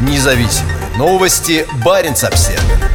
Независимые новости. Барин обсерва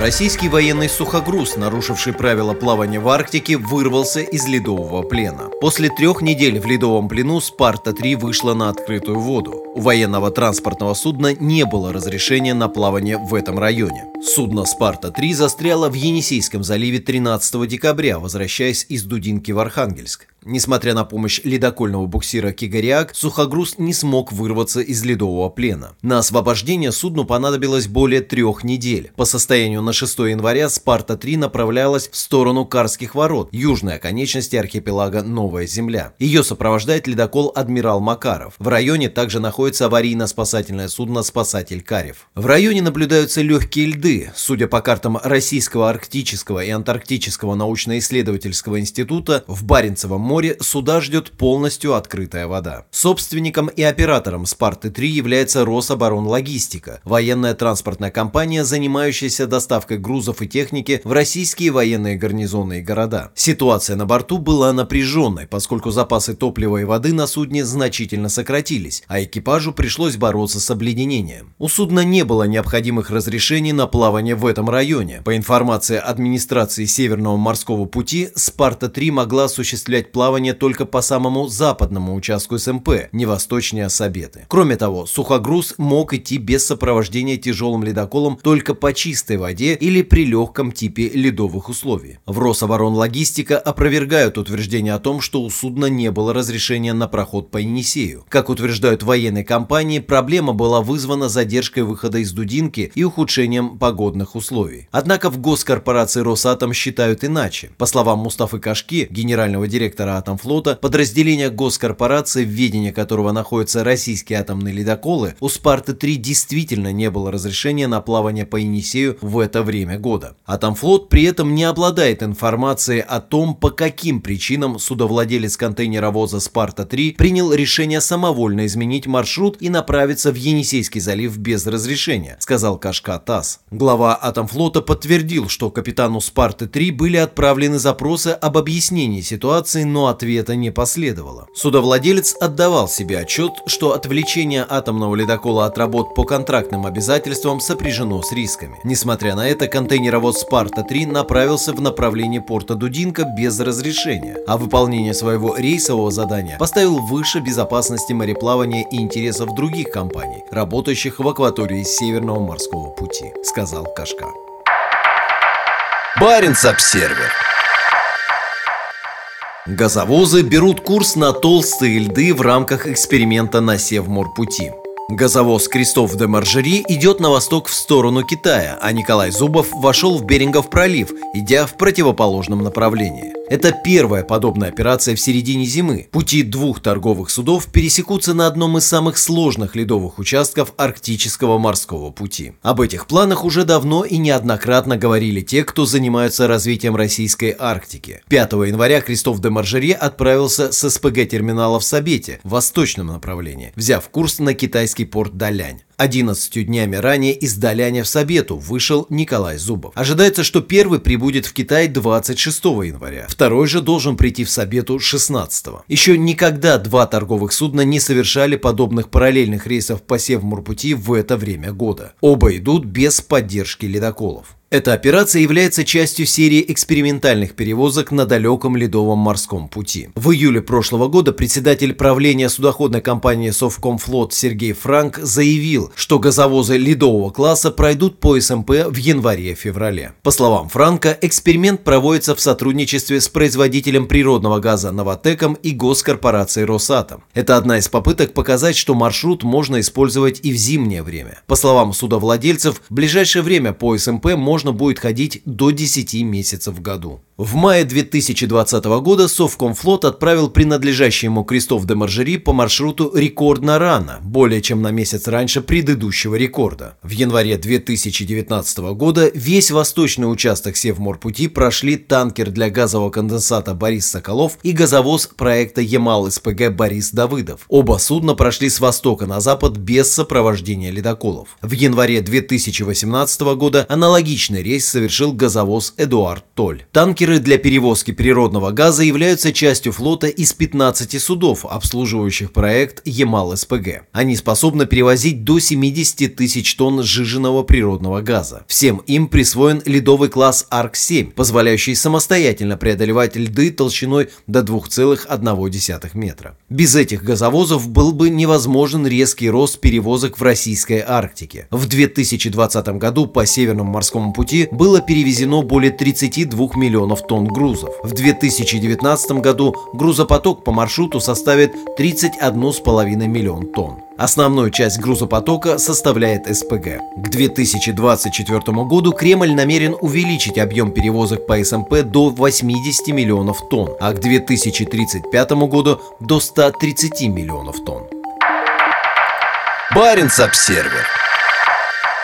Российский военный сухогруз, нарушивший правила плавания в Арктике, вырвался из ледового плена. После трех недель в ледовом плену «Спарта-3» вышла на открытую воду. У военного транспортного судна не было разрешения на плавание в этом районе. Судно «Спарта-3» застряло в Енисейском заливе 13 декабря, возвращаясь из Дудинки в Архангельск. Несмотря на помощь ледокольного буксира «Кигариак», сухогруз не смог вырваться из ледового плена. На освобождение судну понадобилось более трех недель. По состоянию на 6 января «Спарта-3» направлялась в сторону Карских ворот, южной оконечности архипелага Новая Земля. Ее сопровождает ледокол «Адмирал Макаров». В районе также находится аварийно-спасательное судно «Спасатель Карев». В районе наблюдаются легкие льды. Судя по картам Российского арктического и антарктического научно-исследовательского института, в Баренцевом море суда ждет полностью открытая вода. Собственником и оператором «Спарты-3» является Рособоронлогистика, военная транспортная компания, занимающаяся доставкой грузов и техники в российские военные гарнизоны и города. Ситуация на борту была напряженной, поскольку запасы топлива и воды на судне значительно сократились, а экипажу пришлось бороться с обледенением. У судна не было необходимых разрешений на плавание в этом районе. По информации администрации Северного морского пути, «Спарта-3» могла осуществлять плавание только по самому западному участку СМП, не восточнее Сабеты. Кроме того, сухогруз мог идти без сопровождения тяжелым ледоколом только по чистой воде или при легком типе ледовых условий. В Рособоронлогистика опровергают утверждение о том, что у судна не было разрешения на проход по Енисею. Как утверждают военные компании, проблема была вызвана задержкой выхода из Дудинки и ухудшением погодных условий. Однако в госкорпорации Росатом считают иначе. По словам Мустафы Кашки, генерального директора директора Атомфлота, подразделение госкорпорации, в ведении которого находятся российские атомные ледоколы, у «Спарты-3» действительно не было разрешения на плавание по Енисею в это время года. Атомфлот при этом не обладает информацией о том, по каким причинам судовладелец контейнеровоза «Спарта-3» принял решение самовольно изменить маршрут и направиться в Енисейский залив без разрешения, сказал Кашка ТАСС. Глава Атомфлота подтвердил, что капитану «Спарты-3» были отправлены запросы об объяснении ситуации, но ответа не последовало. Судовладелец отдавал себе отчет, что отвлечение атомного ледокола от работ по контрактным обязательствам сопряжено с рисками. Несмотря на это, контейнеровоз «Спарта-3» направился в направлении порта Дудинка без разрешения, а выполнение своего рейсового задания поставил выше безопасности мореплавания и интересов других компаний, работающих в акватории Северного морского пути, сказал Кашка. Баренц-Обсервер Газовозы берут курс на толстые льды в рамках эксперимента на Севморпути. Газовоз Крестов де Маржери идет на восток в сторону Китая, а Николай Зубов вошел в Берингов пролив, идя в противоположном направлении. Это первая подобная операция в середине зимы. Пути двух торговых судов пересекутся на одном из самых сложных ледовых участков Арктического морского пути. Об этих планах уже давно и неоднократно говорили те, кто занимаются развитием российской Арктики. 5 января Кристоф де Маржери отправился с СПГ-терминала в Сабете в восточном направлении, взяв курс на китайский порт Далянь. 11 днями ранее из Даляня в Сабету вышел Николай Зубов. Ожидается, что первый прибудет в Китай 26 января, второй же должен прийти в Сабету 16. Еще никогда два торговых судна не совершали подобных параллельных рейсов по Севморпути в это время года. Оба идут без поддержки ледоколов. Эта операция является частью серии экспериментальных перевозок на далеком ледовом морском пути. В июле прошлого года председатель правления судоходной компании Совкомфлот Сергей Франк заявил, что газовозы ледового класса пройдут по СМП в январе-феврале. По словам Франка, эксперимент проводится в сотрудничестве с производителем природного газа Новотеком и госкорпорацией Росатом. Это одна из попыток показать, что маршрут можно использовать и в зимнее время. По словам судовладельцев, в ближайшее время по СМП можно можно будет ходить до 10 месяцев в году. В мае 2020 года Совкомфлот отправил принадлежащий ему Крестов де Маржери по маршруту рекордно рано, более чем на месяц раньше предыдущего рекорда. В январе 2019 года весь восточный участок Севморпути прошли танкер для газового конденсата Борис Соколов и газовоз проекта Ямал-СПГ Борис Давыдов. Оба судна прошли с востока на запад без сопровождения ледоколов. В январе 2018 года аналогичный рейс совершил газовоз Эдуард Толь. Танкер Танкеры для перевозки природного газа являются частью флота из 15 судов, обслуживающих проект Ямал-СПГ. Они способны перевозить до 70 тысяч тонн сжиженного природного газа. Всем им присвоен ледовый класс АРК-7, позволяющий самостоятельно преодолевать льды толщиной до 2,1 метра. Без этих газовозов был бы невозможен резкий рост перевозок в российской Арктике. В 2020 году по Северному морскому пути было перевезено более 32 миллионов тонн грузов. В 2019 году грузопоток по маршруту составит 31,5 миллион тонн. Основную часть грузопотока составляет СПГ. К 2024 году Кремль намерен увеличить объем перевозок по СМП до 80 миллионов тонн, а к 2035 году до 130 миллионов тонн. Баренц-Обсервер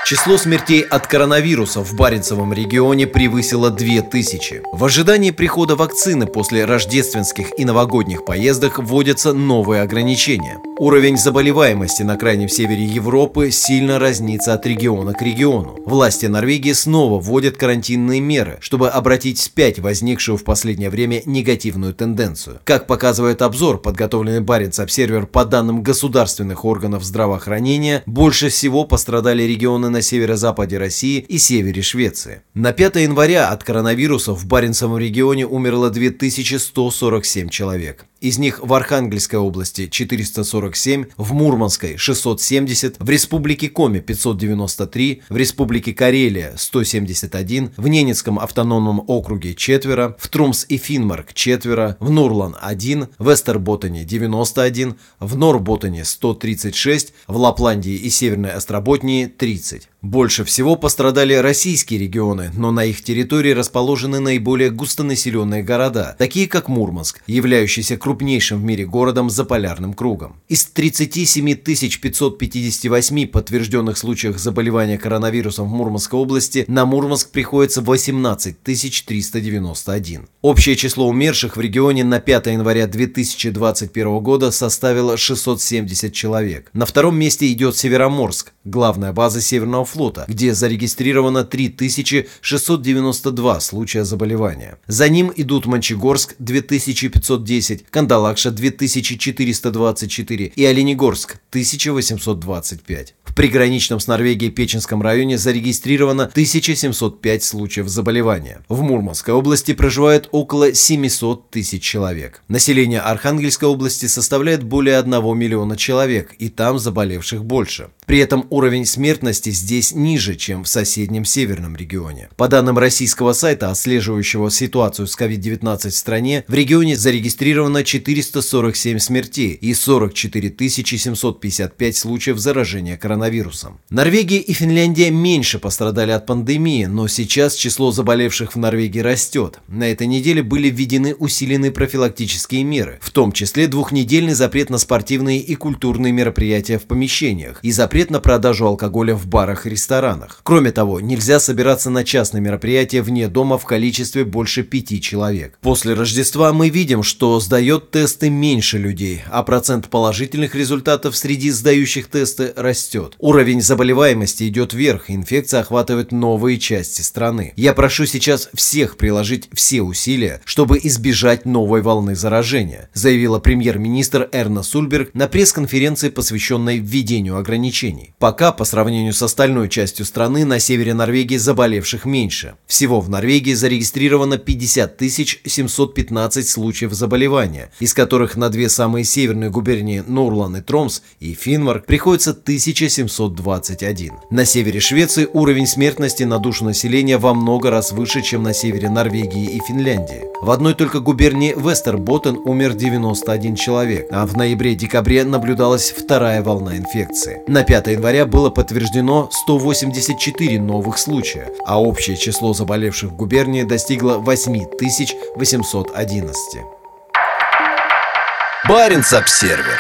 Число смертей от коронавируса в Баренцевом регионе превысило 2000. В ожидании прихода вакцины после рождественских и новогодних поездок вводятся новые ограничения. Уровень заболеваемости на крайнем севере Европы сильно разнится от региона к региону. Власти Норвегии снова вводят карантинные меры, чтобы обратить вспять возникшую в последнее время негативную тенденцию. Как показывает обзор, подготовленный Баренц-Обсервер по данным государственных органов здравоохранения, больше всего пострадали регионы на северо-западе России и севере Швеции. На 5 января от коронавируса в Баренцевом регионе умерло 2147 человек. Из них в Архангельской области 447, в Мурманской 670, в Республике Коми 593, в Республике Карелия 171, в Ненецком автономном округе четверо, в Трумс и Финмарк четверо, в Нурлан 1, в Эстерботтене 91, в Норботтене 136, в Лапландии и Северной Остроботнии 30. Больше всего пострадали российские регионы, но на их территории расположены наиболее густонаселенные города, такие как Мурманск, являющийся крупнейшим в мире городом за полярным кругом. Из 37 558 подтвержденных случаев заболевания коронавирусом в Мурманской области на Мурманск приходится 18 391. Общее число умерших в регионе на 5 января 2021 года составило 670 человек. На втором месте идет Североморск, главная база Северного флота, где зарегистрировано 3692 случая заболевания. За ним идут Мончегорск 2510, Кандалакша 2424 и Оленегорск 1825. В приграничном с Норвегией Печенском районе зарегистрировано 1705 случаев заболевания. В Мурманской области проживает около 700 тысяч человек. Население Архангельской области составляет более 1 миллиона человек, и там заболевших больше. При этом уровень смертности здесь ниже, чем в соседнем северном регионе. По данным российского сайта, отслеживающего ситуацию с COVID-19 в стране, в регионе зарегистрировано 447 смертей и 44 755 случаев заражения коронавирусом. Норвегия и Финляндия меньше пострадали от пандемии, но сейчас число заболевших в Норвегии растет. На этой неделе были введены усиленные профилактические меры, в том числе двухнедельный запрет на спортивные и культурные мероприятия в помещениях и запрет на продажу алкоголя в барах и ресторанах. Кроме того, нельзя собираться на частные мероприятия вне дома в количестве больше пяти человек. После Рождества мы видим, что сдает тесты меньше людей, а процент положительных результатов среди сдающих тесты растет. Уровень заболеваемости идет вверх, инфекция охватывает новые части страны. Я прошу сейчас всех приложить все усилия, чтобы избежать новой волны заражения, заявила премьер-министр Эрна Сульберг на пресс-конференции, посвященной введению ограничений. Пока, по сравнению с остальной частью страны, на севере Норвегии заболевших меньше. Всего в Норвегии зарегистрировано 50 715 случаев заболевания, из которых на две самые северные губернии Норлан и Тромс и Финмарк приходится 1721. На севере Швеции уровень смертности на душу населения во много раз выше, чем на севере Норвегии и Финляндии. В одной только губернии Вестерботтен умер 91 человек, а в ноябре-декабре наблюдалась вторая волна инфекции. На 5 января было подтверждено 184 новых случая, а общее число заболевших в губернии достигло 8811. Баренц-Обсервер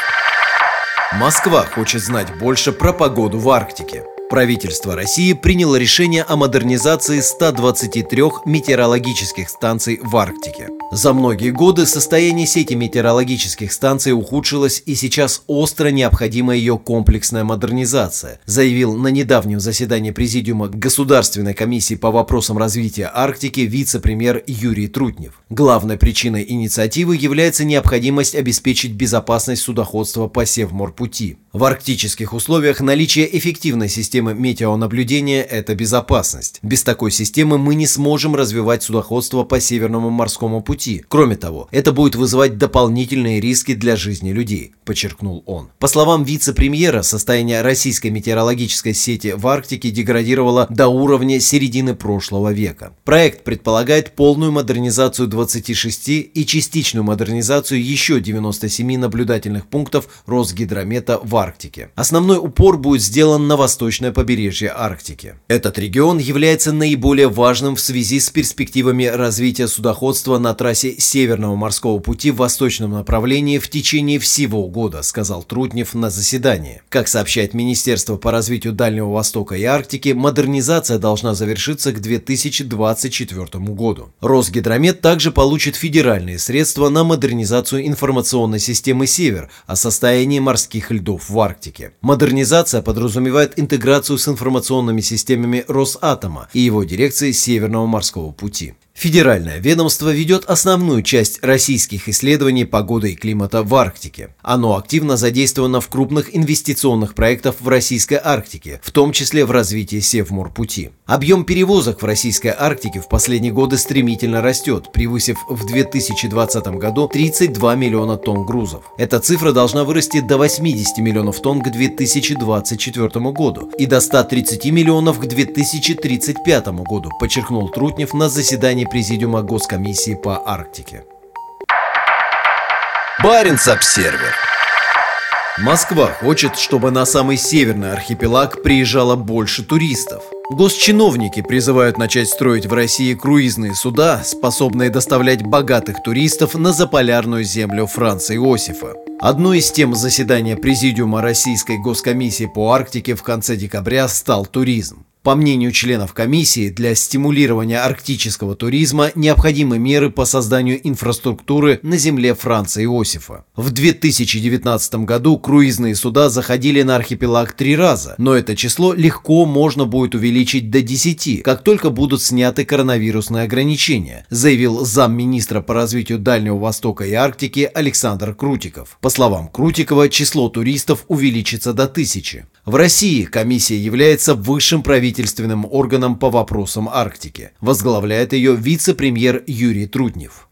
Москва хочет знать больше про погоду в Арктике. Правительство России приняло решение о модернизации 123 метеорологических станций в Арктике. За многие годы состояние сети метеорологических станций ухудшилось и сейчас остро необходима ее комплексная модернизация, заявил на недавнем заседании Президиума Государственной комиссии по вопросам развития Арктики вице-премьер Юрий Трутнев. Главной причиной инициативы является необходимость обеспечить безопасность судоходства по Севморпути. В арктических условиях наличие эффективной системы метеонаблюдения – это безопасность. Без такой системы мы не сможем развивать судоходство по Северному морскому пути. Кроме того, это будет вызывать дополнительные риски для жизни людей, подчеркнул он. По словам вице-премьера, состояние российской метеорологической сети в Арктике деградировало до уровня середины прошлого века. Проект предполагает полную модернизацию 26 и частичную модернизацию еще 97 наблюдательных пунктов Росгидромета в Арктике. Основной упор будет сделан на восточное побережье Арктики. Этот регион является наиболее важным в связи с перспективами развития судоходства на трассе Северного морского пути в восточном направлении в течение всего года, сказал Трутнев на заседании. Как сообщает Министерство по развитию Дальнего Востока и Арктики, модернизация должна завершиться к 2024 году. Росгидромет также получит федеральные средства на модернизацию информационной системы «Север» о состоянии морских льдов в Арктике. Модернизация подразумевает интеграцию с информационными системами Росатома и его дирекции Северного морского пути. Федеральное ведомство ведет основную часть российских исследований погоды и климата в Арктике. Оно активно задействовано в крупных инвестиционных проектах в Российской Арктике, в том числе в развитии Севморпути. Объем перевозок в Российской Арктике в последние годы стремительно растет, превысив в 2020 году 32 миллиона тонн грузов. Эта цифра должна вырасти до 80 миллионов тонн к 2024 году и до 130 миллионов к 2035 году, подчеркнул Трутнев на заседании Президиума Госкомиссии по Арктике. Баренц-Обсервер Москва хочет, чтобы на самый северный архипелаг приезжало больше туристов. Госчиновники призывают начать строить в России круизные суда, способные доставлять богатых туристов на заполярную землю Франца Иосифа. Одной из тем заседания Президиума Российской Госкомиссии по Арктике в конце декабря стал туризм. По мнению членов комиссии, для стимулирования арктического туризма необходимы меры по созданию инфраструктуры на земле Франца Иосифа. В 2019 году круизные суда заходили на архипелаг три раза, но это число легко можно будет увеличить до 10, как только будут сняты коронавирусные ограничения, заявил замминистра по развитию Дальнего Востока и Арктики Александр Крутиков. По словам Крутикова, число туристов увеличится до тысячи. В России комиссия является высшим правительством правительственным органом по вопросам Арктики. Возглавляет ее вице-премьер Юрий Трутнев.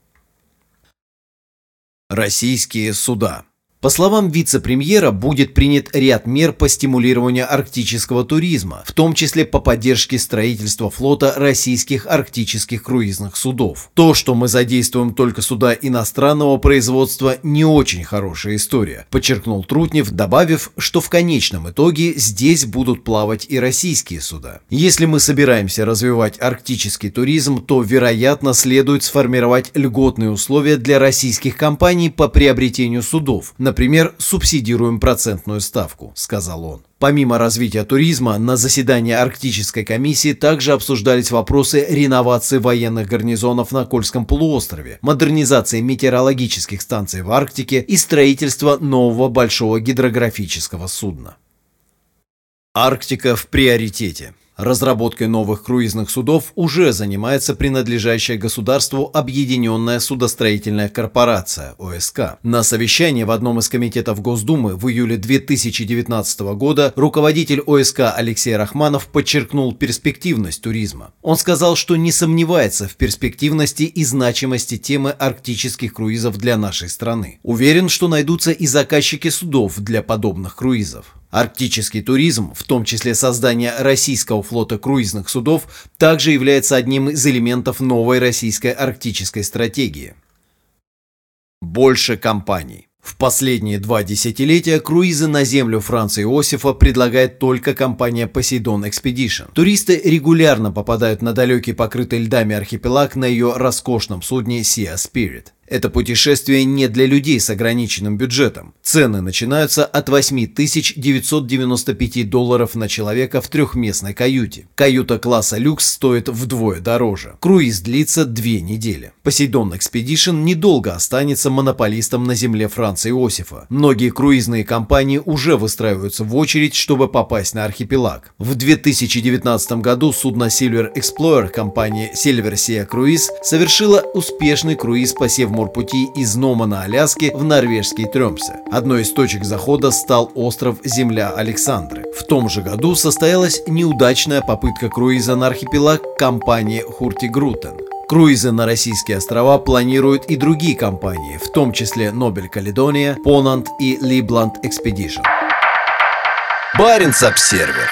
Российские суда по словам вице-премьера, будет принят ряд мер по стимулированию арктического туризма, в том числе по поддержке строительства флота российских арктических круизных судов. То, что мы задействуем только суда иностранного производства, не очень хорошая история, подчеркнул Трутнев, добавив, что в конечном итоге здесь будут плавать и российские суда. Если мы собираемся развивать арктический туризм, то, вероятно, следует сформировать льготные условия для российских компаний по приобретению судов, Например, субсидируем процентную ставку, сказал он. Помимо развития туризма, на заседании Арктической комиссии также обсуждались вопросы реновации военных гарнизонов на Кольском полуострове, модернизации метеорологических станций в Арктике и строительства нового большого гидрографического судна. Арктика в приоритете. Разработкой новых круизных судов уже занимается принадлежащая государству Объединенная судостроительная корпорация ОСК. На совещании в одном из комитетов Госдумы в июле 2019 года руководитель ОСК Алексей Рахманов подчеркнул перспективность туризма. Он сказал, что не сомневается в перспективности и значимости темы арктических круизов для нашей страны. Уверен, что найдутся и заказчики судов для подобных круизов. Арктический туризм, в том числе создание российского флота круизных судов, также является одним из элементов новой российской арктической стратегии. Больше компаний. В последние два десятилетия круизы на землю Франца Иосифа предлагает только компания Poseidon Expedition. Туристы регулярно попадают на далекий покрытый льдами архипелаг на ее роскошном судне Sea Spirit. Это путешествие не для людей с ограниченным бюджетом. Цены начинаются от 8995 долларов на человека в трехместной каюте. Каюта класса люкс стоит вдвое дороже. Круиз длится две недели. Посейдон Expedition недолго останется монополистом на земле Франца Иосифа. Многие круизные компании уже выстраиваются в очередь, чтобы попасть на архипелаг. В 2019 году судно Silver Explorer компании Silver Sea Cruise совершила успешный круиз по Севморскому морпути из Нома на Аляске в норвежский Трёмсе. Одной из точек захода стал остров Земля Александры. В том же году состоялась неудачная попытка круиза на архипелаг компании Хуртигрутен. Круизы на российские острова планируют и другие компании, в том числе Нобель Каледония, Понант и Либланд Экспедишн. Баренц-Обсервер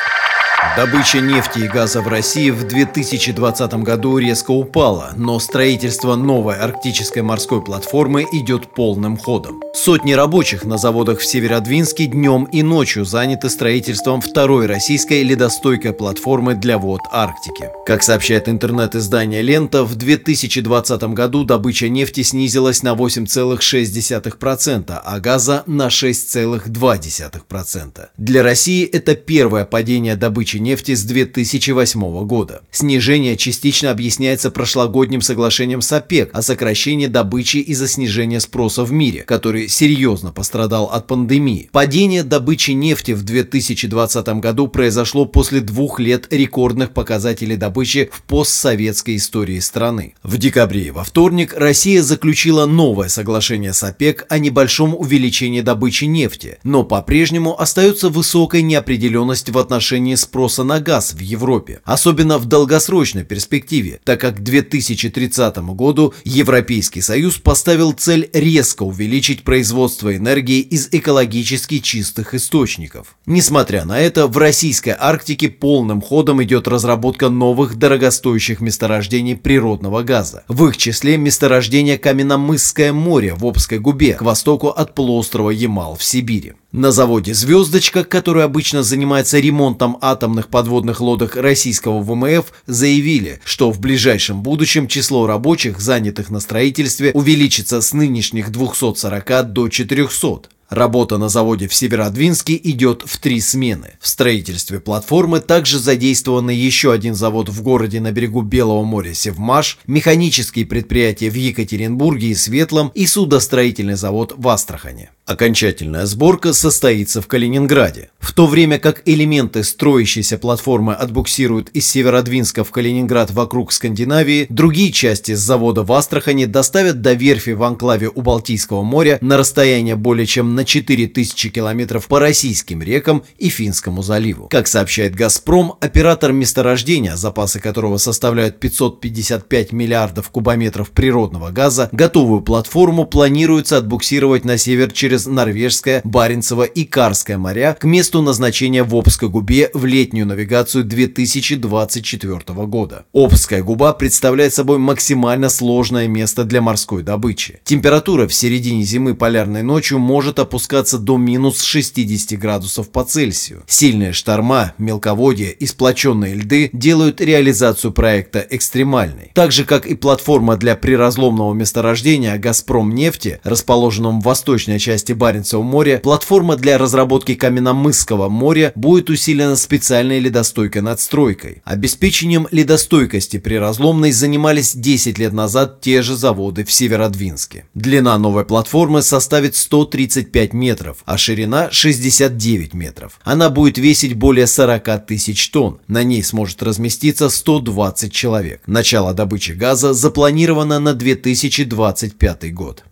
Добыча нефти и газа в России в 2020 году резко упала, но строительство новой арктической морской платформы идет полным ходом. Сотни рабочих на заводах в Северодвинске днем и ночью заняты строительством второй российской ледостойкой платформы для вод Арктики. Как сообщает интернет-издание «Лента», в 2020 году добыча нефти снизилась на 8,6%, а газа на 6,2%. Для России это первое падение добычи нефти с 2008 года. Снижение частично объясняется прошлогодним соглашением с ОПЕК о сокращении добычи из-за снижения спроса в мире, который серьезно пострадал от пандемии. Падение добычи нефти в 2020 году произошло после двух лет рекордных показателей добычи в постсоветской истории страны. В декабре во вторник Россия заключила новое соглашение с ОПЕК о небольшом увеличении добычи нефти, но по-прежнему остается высокая неопределенность в отношении спроса на газ в Европе, особенно в долгосрочной перспективе, так как к 2030 году Европейский Союз поставил цель резко увеличить производство энергии из экологически чистых источников. Несмотря на это, в российской Арктике полным ходом идет разработка новых дорогостоящих месторождений природного газа. В их числе месторождение Каменномысское море в Обской губе к востоку от полуострова Ямал в Сибири. На заводе «Звездочка», который обычно занимается ремонтом атомных подводных лодок российского ВМФ, заявили, что в ближайшем будущем число рабочих, занятых на строительстве, увеличится с нынешних 240 до 400. Работа на заводе в Северодвинске идет в три смены. В строительстве платформы также задействованы еще один завод в городе на берегу Белого моря Севмаш, механические предприятия в Екатеринбурге и Светлом и судостроительный завод в Астрахане. Окончательная сборка состоится в Калининграде. В то время как элементы строящейся платформы отбуксируют из Северодвинска в Калининград вокруг Скандинавии, другие части с завода в Астрахани доставят до верфи в анклаве у Балтийского моря на расстояние более чем на 4000 километров по российским рекам и Финскому заливу. Как сообщает «Газпром», оператор месторождения, запасы которого составляют 555 миллиардов кубометров природного газа, готовую платформу планируется отбуксировать на север через через Норвежское, Баренцево и Карское моря к месту назначения в Обской губе в летнюю навигацию 2024 года. Обская губа представляет собой максимально сложное место для морской добычи. Температура в середине зимы полярной ночью может опускаться до минус 60 градусов по Цельсию. Сильные шторма, мелководье и сплоченные льды делают реализацию проекта экстремальной. Так же, как и платформа для приразломного месторождения «Газпром нефти», расположенном в восточной части части Баренцева моря, платформа для разработки Каменномысского моря будет усилена специальной ледостойкой надстройкой. Обеспечением ледостойкости при разломной занимались 10 лет назад те же заводы в Северодвинске. Длина новой платформы составит 135 метров, а ширина 69 метров. Она будет весить более 40 тысяч тонн. На ней сможет разместиться 120 человек. Начало добычи газа запланировано на 2025 год.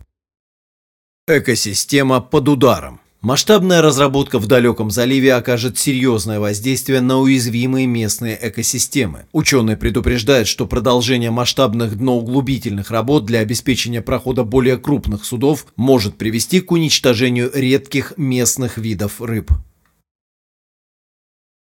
Экосистема под ударом. Масштабная разработка в далеком заливе окажет серьезное воздействие на уязвимые местные экосистемы. Ученые предупреждают, что продолжение масштабных дноуглубительных работ для обеспечения прохода более крупных судов может привести к уничтожению редких местных видов рыб.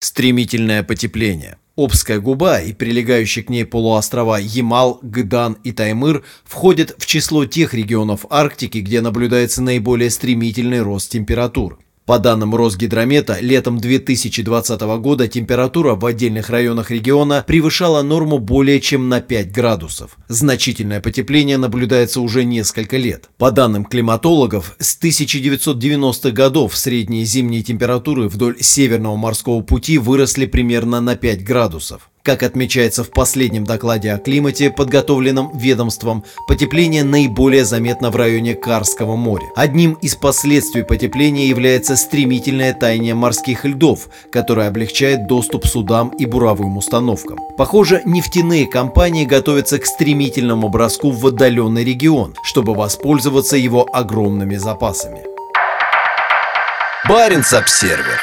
Стремительное потепление. Обская губа и прилегающие к ней полуострова Ямал, Гдан и Таймыр входят в число тех регионов Арктики, где наблюдается наиболее стремительный рост температур. По данным Росгидромета, летом 2020 года температура в отдельных районах региона превышала норму более чем на 5 градусов. Значительное потепление наблюдается уже несколько лет. По данным климатологов, с 1990-х годов средние зимние температуры вдоль Северного морского пути выросли примерно на 5 градусов. Как отмечается в последнем докладе о климате, подготовленном ведомством, потепление наиболее заметно в районе Карского моря. Одним из последствий потепления является стремительное таяние морских льдов, которое облегчает доступ судам и буровым установкам. Похоже, нефтяные компании готовятся к стремительному броску в отдаленный регион, чтобы воспользоваться его огромными запасами. Баренц-Обсервер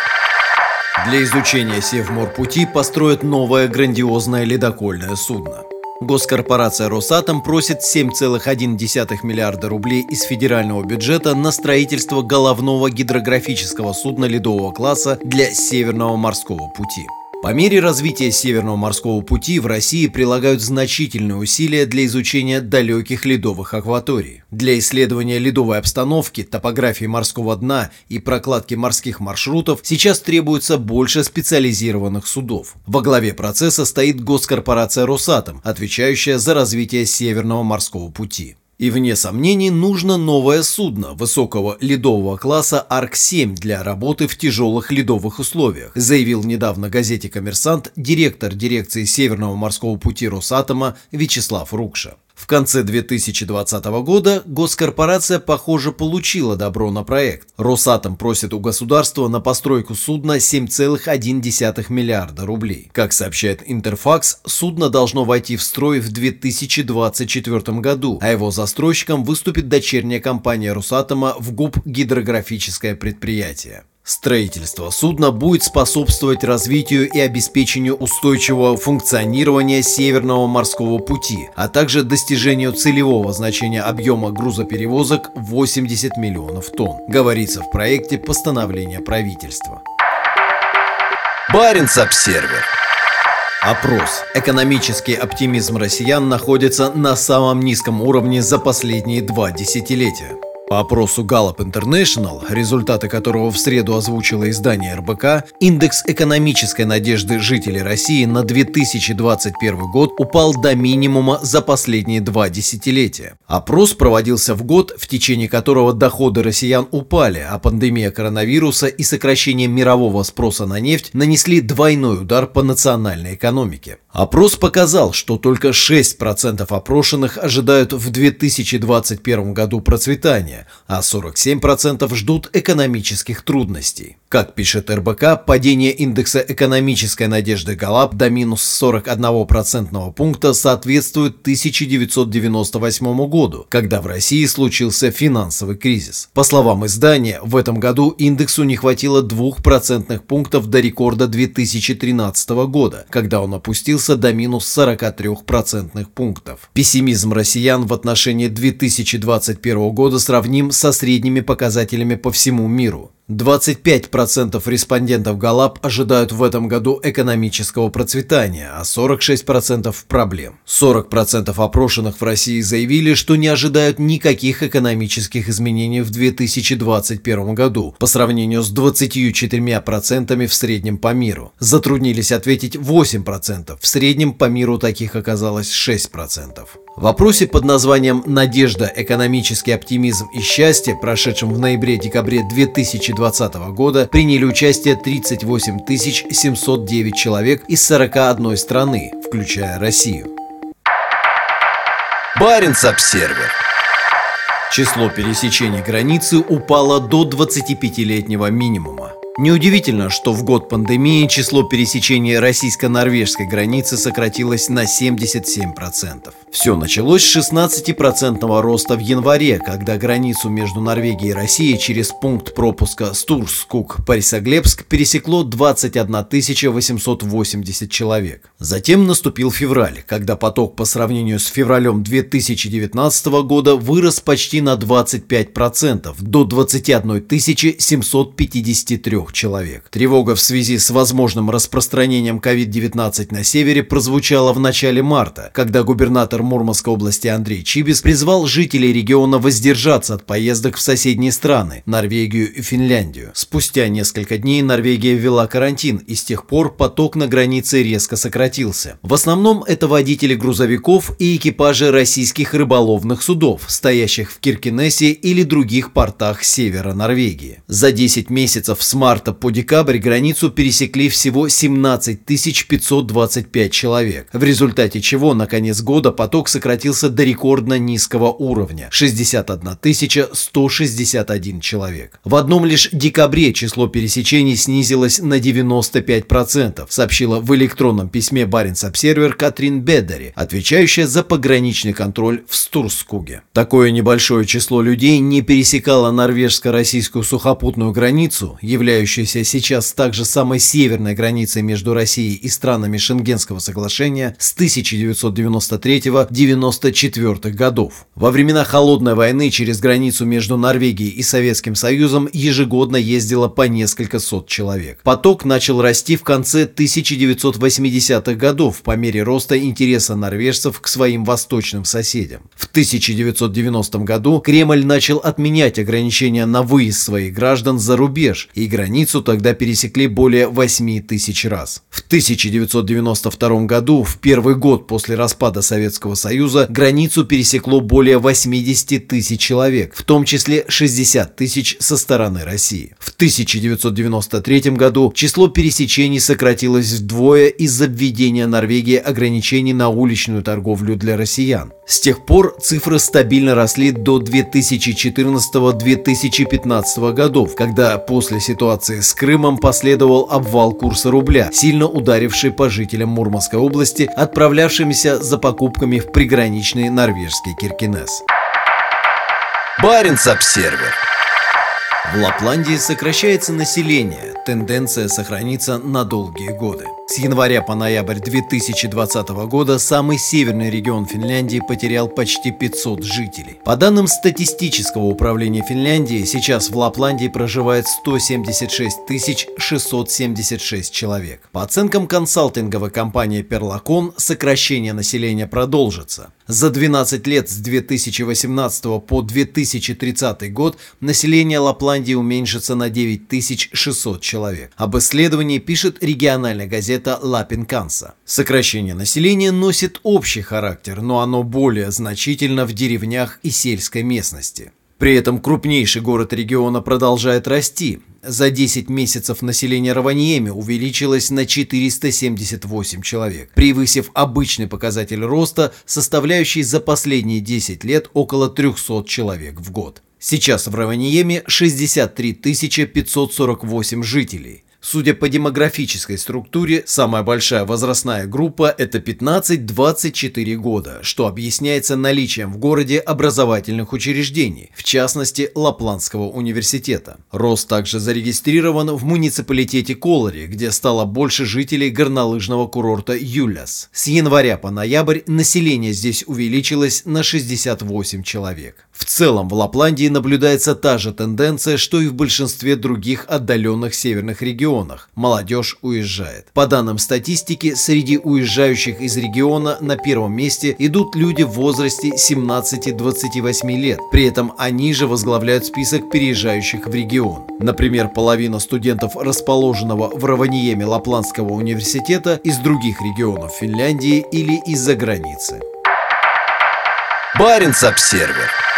для изучения Севморпути построят новое грандиозное ледокольное судно. Госкорпорация «Росатом» просит 7,1 миллиарда рублей из федерального бюджета на строительство головного гидрографического судна ледового класса для Северного морского пути. По мере развития Северного морского пути в России прилагают значительные усилия для изучения далеких ледовых акваторий. Для исследования ледовой обстановки, топографии морского дна и прокладки морских маршрутов сейчас требуется больше специализированных судов. Во главе процесса стоит госкорпорация «Росатом», отвечающая за развитие Северного морского пути. И вне сомнений нужно новое судно высокого ледового класса Арк-7 для работы в тяжелых ледовых условиях, заявил недавно газете «Коммерсант» директор дирекции Северного морского пути Росатома Вячеслав Рукша. В конце 2020 года госкорпорация, похоже, получила добро на проект. Росатом просит у государства на постройку судна 7,1 миллиарда рублей. Как сообщает Интерфакс, судно должно войти в строй в 2024 году, а его застройщиком выступит дочерняя компания Росатома в ГУП «Гидрографическое предприятие». Строительство судна будет способствовать развитию и обеспечению устойчивого функционирования Северного морского пути, а также достижению целевого значения объема грузоперевозок 80 миллионов тонн, говорится в проекте постановления правительства. Баренц-Обсервер Опрос. Экономический оптимизм россиян находится на самом низком уровне за последние два десятилетия. По опросу Gallup International, результаты которого в среду озвучило издание РБК, индекс экономической надежды жителей России на 2021 год упал до минимума за последние два десятилетия. Опрос проводился в год, в течение которого доходы россиян упали, а пандемия коронавируса и сокращение мирового спроса на нефть нанесли двойной удар по национальной экономике. Опрос показал, что только 6% опрошенных ожидают в 2021 году процветания, а 47% ждут экономических трудностей. Как пишет РБК, падение индекса экономической надежды Галап до минус 41% пункта соответствует 1998 году, когда в России случился финансовый кризис. По словам издания, в этом году индексу не хватило 2% пунктов до рекорда 2013 года, когда он опустился до минус 43% пунктов. Пессимизм россиян в отношении 2021 года сравним со средними показателями по всему миру. 25% респондентов ГАЛАП ожидают в этом году экономического процветания, а 46% проблем. 40% опрошенных в России заявили, что не ожидают никаких экономических изменений в 2021 году по сравнению с 24% в среднем по миру. Затруднились ответить 8%, в среднем по миру таких оказалось 6%. В вопросе под названием «Надежда, экономический оптимизм и счастье», прошедшем в ноябре-декабре 2020 года, приняли участие 38 709 человек из 41 страны, включая Россию. Баренц-Обсервер Число пересечений границы упало до 25-летнего минимума. Неудивительно, что в год пандемии число пересечений российско-норвежской границы сократилось на 77%. Все началось с 16% роста в январе, когда границу между Норвегией и Россией через пункт пропуска Стурскук-Борисоглебск пересекло 21 880 человек. Затем наступил февраль, когда поток по сравнению с февралем 2019 года вырос почти на 25% до 21 753 человек. Тревога в связи с возможным распространением COVID-19 на севере прозвучала в начале марта, когда губернатор Мурманской области Андрей Чибис призвал жителей региона воздержаться от поездок в соседние страны – Норвегию и Финляндию. Спустя несколько дней Норвегия ввела карантин, и с тех пор поток на границе резко сократился. В основном это водители грузовиков и экипажи российских рыболовных судов, стоящих в Киркинессе или других портах севера Норвегии. За 10 месяцев с марта по декабрь границу пересекли всего 17 525 человек, в результате чего на конец года поток сократился до рекордно низкого уровня – 61 161 человек. В одном лишь декабре число пересечений снизилось на 95%, сообщила в электронном письме Баренц Обсервер Катрин Бедери, отвечающая за пограничный контроль в Стурскуге. Такое небольшое число людей не пересекало норвежско-российскую сухопутную границу, являющуюся сейчас также самой северной границей между Россией и странами Шенгенского соглашения с 1993-94 годов. Во времена Холодной войны через границу между Норвегией и Советским Союзом ежегодно ездило по несколько сот человек. Поток начал расти в конце 1980-х годов по мере роста интереса норвежцев к своим восточным соседям. В 1990 году Кремль начал отменять ограничения на выезд своих граждан за рубеж, и границу тогда пересекли более 8 тысяч раз. В 1992 году, в первый год после распада Советского Союза, границу пересекло более 80 тысяч человек, в том числе 60 тысяч со стороны России. В 1993 году число пересечений сократилось вдвое из-за введения Норвегии ограничений на уличную торговлю для россиян. С тех пор цифры стабильно росли до 2014-2015 годов, когда после ситуации с Крымом последовал обвал курса рубля, сильно ударивший по жителям Мурманской области, отправлявшимися за покупками в приграничный норвежский Киркинес. Баренц-Обсервер. В Лапландии сокращается население, тенденция сохранится на долгие годы. С января по ноябрь 2020 года самый северный регион Финляндии потерял почти 500 жителей. По данным статистического управления Финляндии, сейчас в Лапландии проживает 176 676 человек. По оценкам консалтинговой компании Perlacon, сокращение населения продолжится. За 12 лет с 2018 по 2030 год население Лапландии уменьшится на 9600 человек. Об исследовании пишет региональная газета Лапинканса. Сокращение населения носит общий характер, но оно более значительно в деревнях и сельской местности. При этом крупнейший город региона продолжает расти. За 10 месяцев население Раваньеми увеличилось на 478 человек, превысив обычный показатель роста, составляющий за последние 10 лет около 300 человек в год. Сейчас в Раваньеме 63 548 жителей. Судя по демографической структуре, самая большая возрастная группа – это 15-24 года, что объясняется наличием в городе образовательных учреждений, в частности Лапландского университета. Рост также зарегистрирован в муниципалитете Колори, где стало больше жителей горнолыжного курорта Юляс. С января по ноябрь население здесь увеличилось на 68 человек. В целом в Лапландии наблюдается та же тенденция, что и в большинстве других отдаленных северных регионах. Молодежь уезжает. По данным статистики, среди уезжающих из региона на первом месте идут люди в возрасте 17-28 лет. При этом они же возглавляют список переезжающих в регион. Например, половина студентов, расположенного в Раваниеме Лапландского университета, из других регионов Финляндии или из-за границы. Баренц-Обсервер.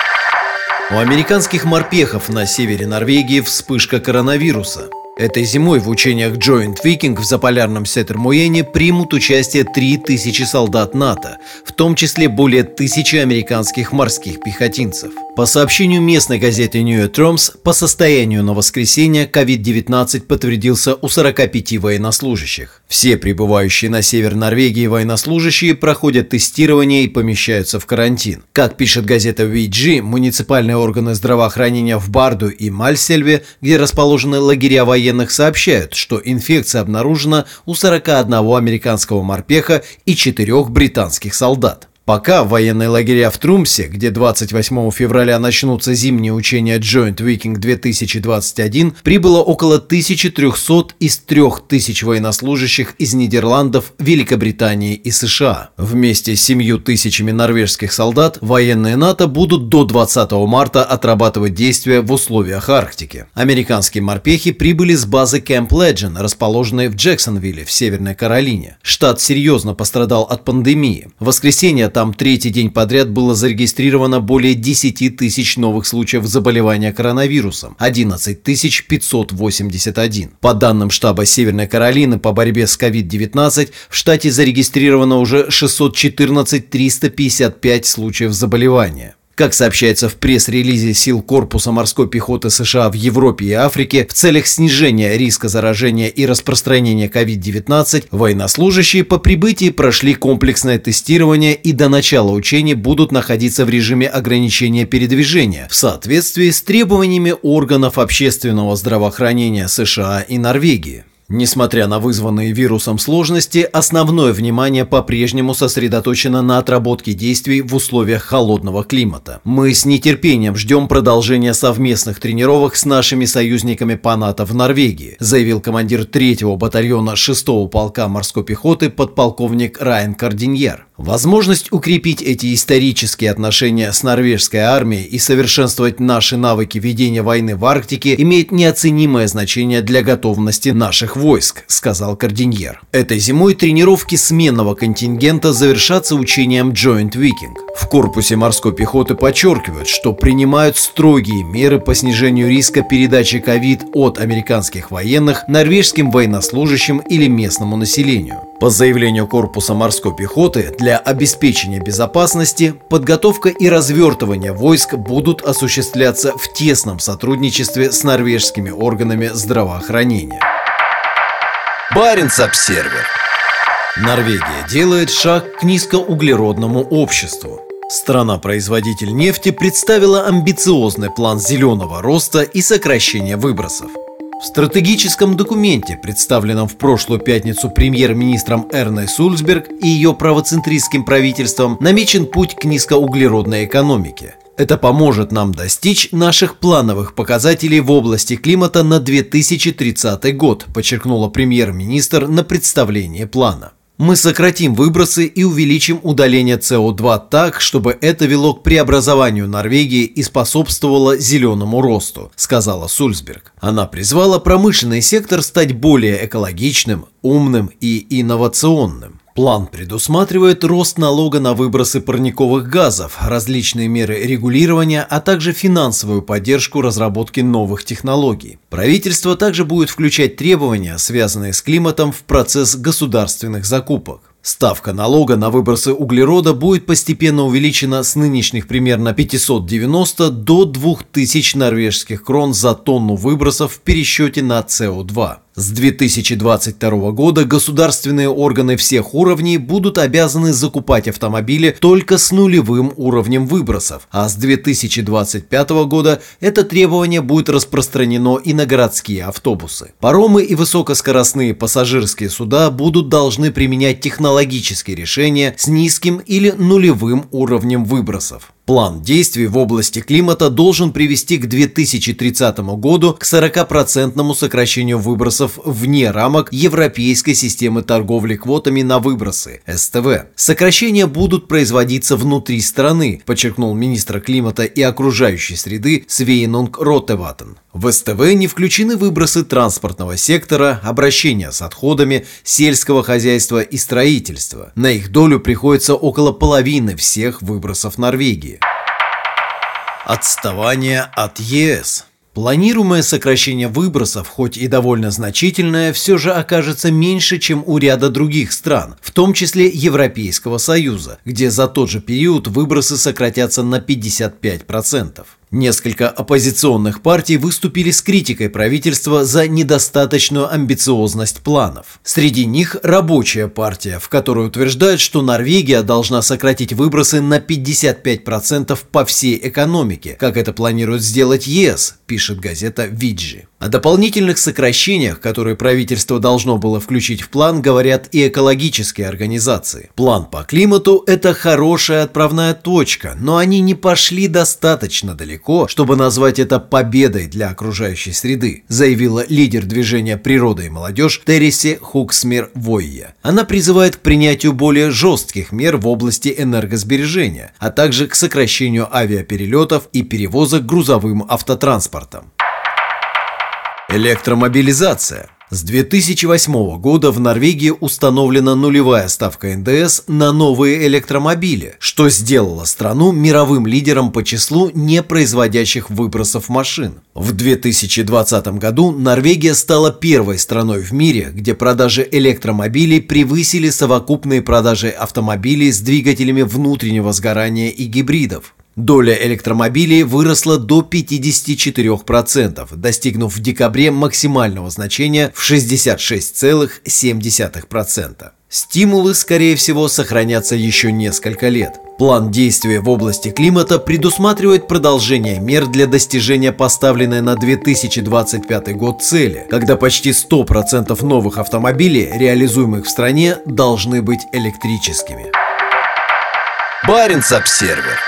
У американских морпехов на севере Норвегии вспышка коронавируса. Этой зимой в учениях Joint Viking в заполярном Сетермуэне примут участие 3000 солдат НАТО, в том числе более тысячи американских морских пехотинцев. По сообщению местной газеты New York Times, по состоянию на воскресенье COVID-19 подтвердился у 45 военнослужащих. Все прибывающие на север Норвегии военнослужащие проходят тестирование и помещаются в карантин. Как пишет газета VG, муниципальные органы здравоохранения в Барду и Мальсельве, где расположены лагеря военных, сообщают, что инфекция обнаружена у 41 американского морпеха и 4 британских солдат. Пока военные лагеря в Трумсе, где 28 февраля начнутся зимние учения Joint Viking 2021, прибыло около 1300 из 3000 военнослужащих из Нидерландов, Великобритании и США. Вместе с 7 тысячами норвежских солдат военные НАТО будут до 20 марта отрабатывать действия в условиях Арктики. Американские морпехи прибыли с базы Camp Legend, расположенной в Джексонвилле в Северной Каролине. Штат серьезно пострадал от пандемии. В воскресенье там третий день подряд было зарегистрировано более 10 тысяч новых случаев заболевания коронавирусом, 11 581. По данным штаба Северной Каролины по борьбе с COVID-19, в штате зарегистрировано уже 614 355 случаев заболевания. Как сообщается в пресс-релизе сил Корпуса морской пехоты США в Европе и Африке, в целях снижения риска заражения и распространения COVID-19 военнослужащие по прибытии прошли комплексное тестирование и до начала учений будут находиться в режиме ограничения передвижения в соответствии с требованиями органов общественного здравоохранения США и Норвегии. Несмотря на вызванные вирусом сложности, основное внимание по-прежнему сосредоточено на отработке действий в условиях холодного климата. Мы с нетерпением ждем продолжения совместных тренировок с нашими союзниками по НАТО в Норвегии, заявил командир 3-го батальона 6-го полка морской пехоты подполковник Райан Кардиньер. Возможность укрепить эти исторические отношения с норвежской армией и совершенствовать наши навыки ведения войны в Арктике имеет неоценимое значение для готовности наших войск, сказал Кардиньер. Этой зимой тренировки сменного контингента завершатся учением Joint Viking. В корпусе морской пехоты подчеркивают, что принимают строгие меры по снижению риска передачи ковид от американских военных норвежским военнослужащим или местному населению. По заявлению корпуса морской пехоты, для обеспечения безопасности подготовка и развертывание войск будут осуществляться в тесном сотрудничестве с норвежскими органами здравоохранения. Баренц-Обсервер Норвегия делает шаг к низкоуглеродному обществу. Страна-производитель нефти представила амбициозный план зеленого роста и сокращения выбросов. В стратегическом документе, представленном в прошлую пятницу премьер-министром Эрной Сульцберг и ее правоцентристским правительством, намечен путь к низкоуглеродной экономике. Это поможет нам достичь наших плановых показателей в области климата на 2030 год, подчеркнула премьер-министр на представлении плана. Мы сократим выбросы и увеличим удаление СО2 так, чтобы это вело к преобразованию Норвегии и способствовало зеленому росту, сказала Сульсберг. Она призвала промышленный сектор стать более экологичным, умным и инновационным. План предусматривает рост налога на выбросы парниковых газов, различные меры регулирования, а также финансовую поддержку разработки новых технологий. Правительство также будет включать требования, связанные с климатом, в процесс государственных закупок. Ставка налога на выбросы углерода будет постепенно увеличена с нынешних примерно 590 до 2000 норвежских крон за тонну выбросов в пересчете на СО2. С 2022 года государственные органы всех уровней будут обязаны закупать автомобили только с нулевым уровнем выбросов, а с 2025 года это требование будет распространено и на городские автобусы. Паромы и высокоскоростные пассажирские суда будут должны применять технологические решения с низким или нулевым уровнем выбросов. План действий в области климата должен привести к 2030 году к 40% сокращению выбросов вне рамок Европейской системы торговли квотами на выбросы СТВ. Сокращения будут производиться внутри страны, подчеркнул министр климата и окружающей среды Свейнунг Ротеватен. В СТВ не включены выбросы транспортного сектора, обращения с отходами, сельского хозяйства и строительства. На их долю приходится около половины всех выбросов Норвегии. Отставание от ЕС. Планируемое сокращение выбросов, хоть и довольно значительное, все же окажется меньше, чем у ряда других стран, в том числе Европейского Союза, где за тот же период выбросы сократятся на 55%. Несколько оппозиционных партий выступили с критикой правительства за недостаточную амбициозность планов. Среди них рабочая партия, в которой утверждают, что Норвегия должна сократить выбросы на 55% по всей экономике, как это планирует сделать ЕС, пишет газета «Виджи». О дополнительных сокращениях, которые правительство должно было включить в план, говорят и экологические организации. План по климату – это хорошая отправная точка, но они не пошли достаточно далеко, чтобы назвать это победой для окружающей среды, заявила лидер движения «Природа и молодежь» Терриси Хуксмир Войя. Она призывает к принятию более жестких мер в области энергосбережения, а также к сокращению авиаперелетов и перевозок грузовым автотранспортом. Электромобилизация. С 2008 года в Норвегии установлена нулевая ставка НДС на новые электромобили, что сделало страну мировым лидером по числу непроизводящих выбросов машин. В 2020 году Норвегия стала первой страной в мире, где продажи электромобилей превысили совокупные продажи автомобилей с двигателями внутреннего сгорания и гибридов. Доля электромобилей выросла до 54%, достигнув в декабре максимального значения в 66,7%. Стимулы, скорее всего, сохранятся еще несколько лет. План действия в области климата предусматривает продолжение мер для достижения поставленной на 2025 год цели, когда почти 100% новых автомобилей, реализуемых в стране, должны быть электрическими. Баренц-Обсервер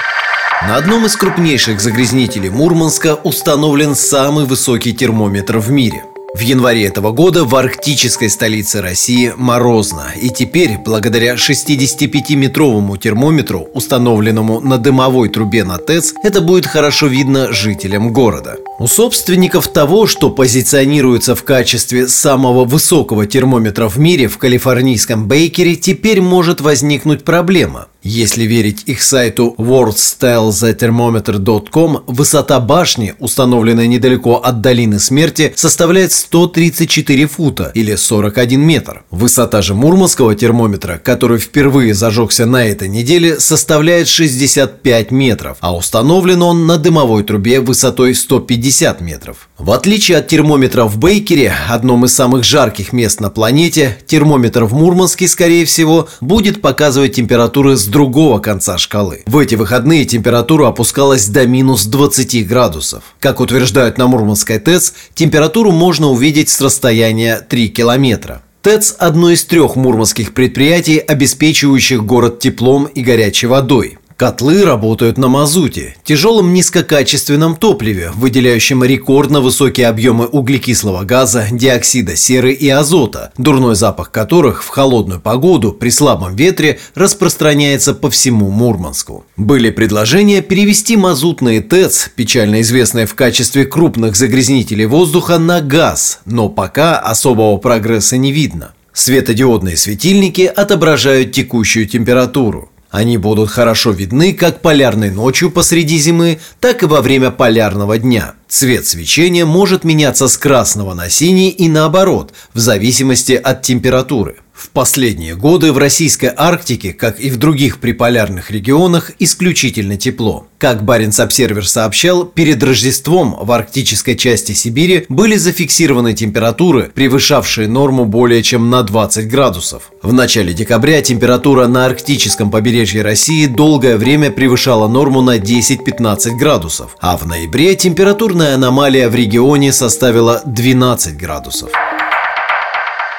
на одном из крупнейших загрязнителей Мурманска установлен самый высокий термометр в мире. В январе этого года в арктической столице России морозно, и теперь, благодаря 65-метровому термометру, установленному на дымовой трубе на ТЭЦ, это будет хорошо видно жителям города. У собственников того, что позиционируется в качестве самого высокого термометра в мире в калифорнийском Бейкере, теперь может возникнуть проблема. Если верить их сайту worldstylethermometer.com, высота башни, установленная недалеко от долины смерти, составляет 134 фута или 41 метр. Высота же мурманского термометра, который впервые зажегся на этой неделе, составляет 65 метров, а установлен он на дымовой трубе высотой 150 метров. В отличие от термометра в Бейкере, одном из самых жарких мест на планете, термометр в Мурманске, скорее всего, будет показывать температуры с другого конца шкалы. В эти выходные температура опускалась до минус 20 градусов. Как утверждают на Мурманской ТЭЦ, температуру можно увидеть с расстояния 3 километра. ТЭЦ – одно из трех мурманских предприятий, обеспечивающих город теплом и горячей водой. Котлы работают на мазуте, тяжелом низкокачественном топливе, выделяющем рекордно высокие объемы углекислого газа, диоксида серы и азота, дурной запах которых в холодную погоду при слабом ветре распространяется по всему Мурманску. Были предложения перевести мазутные ТЭЦ, печально известные в качестве крупных загрязнителей воздуха, на газ, но пока особого прогресса не видно. Светодиодные светильники отображают текущую температуру. Они будут хорошо видны как полярной ночью посреди зимы, так и во время полярного дня. Цвет свечения может меняться с красного на синий и наоборот, в зависимости от температуры. В последние годы в российской Арктике, как и в других приполярных регионах, исключительно тепло. Как Баренц-Обсервер сообщал, перед Рождеством в арктической части Сибири были зафиксированы температуры, превышавшие норму более чем на 20 градусов. В начале декабря температура на арктическом побережье России долгое время превышала норму на 10-15 градусов, а в ноябре температурная аномалия в регионе составила 12 градусов.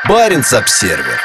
Баренц-Обсервер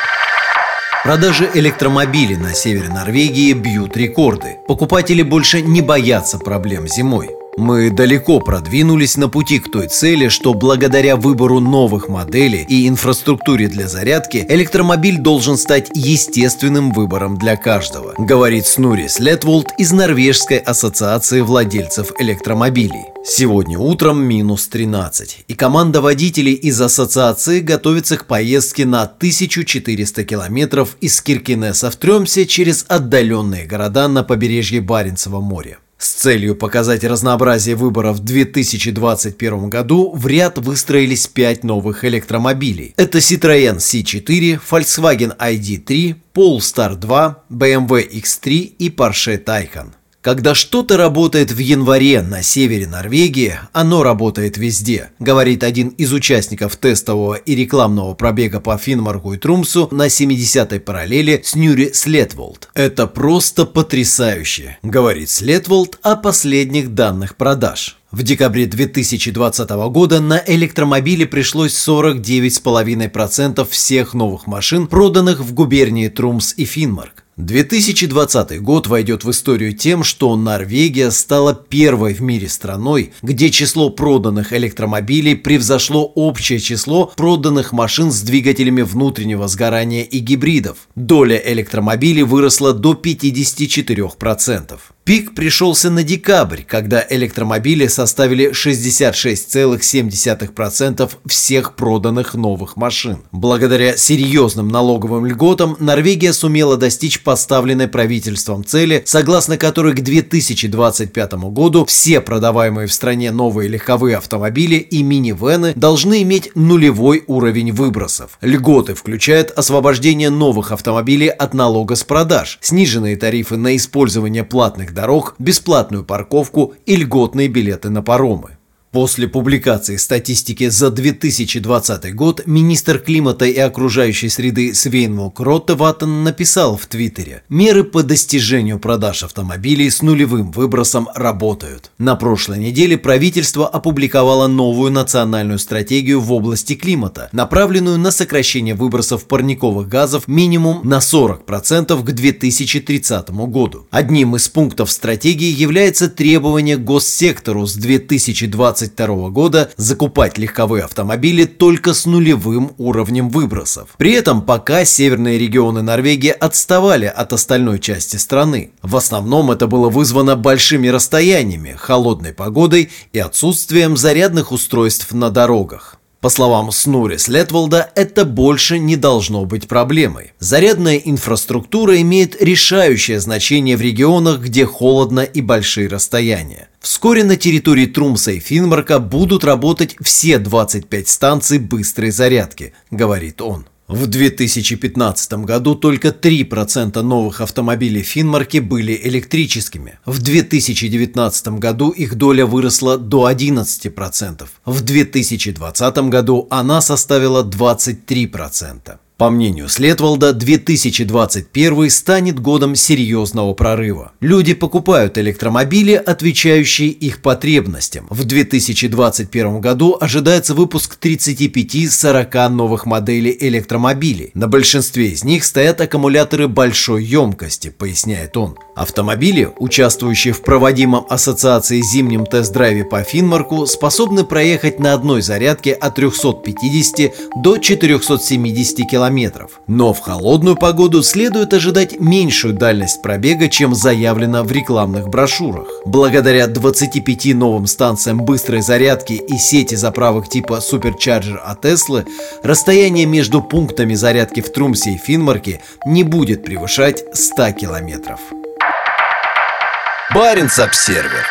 Продажи электромобилей на севере Норвегии бьют рекорды. Покупатели больше не боятся проблем зимой. Мы далеко продвинулись на пути к той цели, что благодаря выбору новых моделей и инфраструктуре для зарядки электромобиль должен стать естественным выбором для каждого, говорит Снурис Летволд из Норвежской ассоциации владельцев электромобилей. Сегодня утром минус 13, и команда водителей из ассоциации готовится к поездке на 1400 километров из Киркинеса в Тремсе через отдаленные города на побережье Баренцева моря. С целью показать разнообразие выборов в 2021 году в ряд выстроились пять новых электромобилей. Это Citroën C4, Volkswagen ID3, Polestar 2, BMW X3 и Porsche Taycan. Когда что-то работает в январе на севере Норвегии, оно работает везде, говорит один из участников тестового и рекламного пробега по Финмарку и Трумсу на 70-й параллели с Нюри Слетволд. Это просто потрясающе, говорит Слетволд о последних данных продаж. В декабре 2020 года на электромобили пришлось 49,5% всех новых машин, проданных в губернии Трумс и Финмарк. 2020 год войдет в историю тем, что Норвегия стала первой в мире страной, где число проданных электромобилей превзошло общее число проданных машин с двигателями внутреннего сгорания и гибридов. Доля электромобилей выросла до 54%. Пик пришелся на декабрь, когда электромобили составили 66,7% всех проданных новых машин. Благодаря серьезным налоговым льготам Норвегия сумела достичь поставленной правительством цели, согласно которой к 2025 году все продаваемые в стране новые легковые автомобили и минивены должны иметь нулевой уровень выбросов. Льготы включают освобождение новых автомобилей от налога с продаж, сниженные тарифы на использование платных дорог, бесплатную парковку и льготные билеты на паромы. После публикации статистики за 2020 год министр климата и окружающей среды Свейнвок Роттеваттен написал в Твиттере «Меры по достижению продаж автомобилей с нулевым выбросом работают». На прошлой неделе правительство опубликовало новую национальную стратегию в области климата, направленную на сокращение выбросов парниковых газов минимум на 40% к 2030 году. Одним из пунктов стратегии является требование госсектору с 2020 2022 года закупать легковые автомобили только с нулевым уровнем выбросов. При этом пока северные регионы Норвегии отставали от остальной части страны. В основном это было вызвано большими расстояниями, холодной погодой и отсутствием зарядных устройств на дорогах. По словам Снури Слетволда, это больше не должно быть проблемой. Зарядная инфраструктура имеет решающее значение в регионах, где холодно и большие расстояния. Вскоре на территории Трумса и Финмарка будут работать все 25 станций быстрой зарядки, говорит он. В 2015 году только 3% новых автомобилей Финмарки были электрическими. В 2019 году их доля выросла до 11%. В 2020 году она составила 23%. По мнению Следвалда, 2021 станет годом серьезного прорыва. Люди покупают электромобили, отвечающие их потребностям. В 2021 году ожидается выпуск 35-40 новых моделей электромобилей. На большинстве из них стоят аккумуляторы большой емкости, поясняет он. Автомобили, участвующие в проводимом ассоциации зимнем тест-драйве по Финмарку, способны проехать на одной зарядке от 350 до 470 километров. Но в холодную погоду следует ожидать меньшую дальность пробега, чем заявлено в рекламных брошюрах. Благодаря 25 новым станциям быстрой зарядки и сети заправок типа Supercharger от Tesla, расстояние между пунктами зарядки в Трумсе и Финмарке не будет превышать 100 километров. Баренц-Обсервер.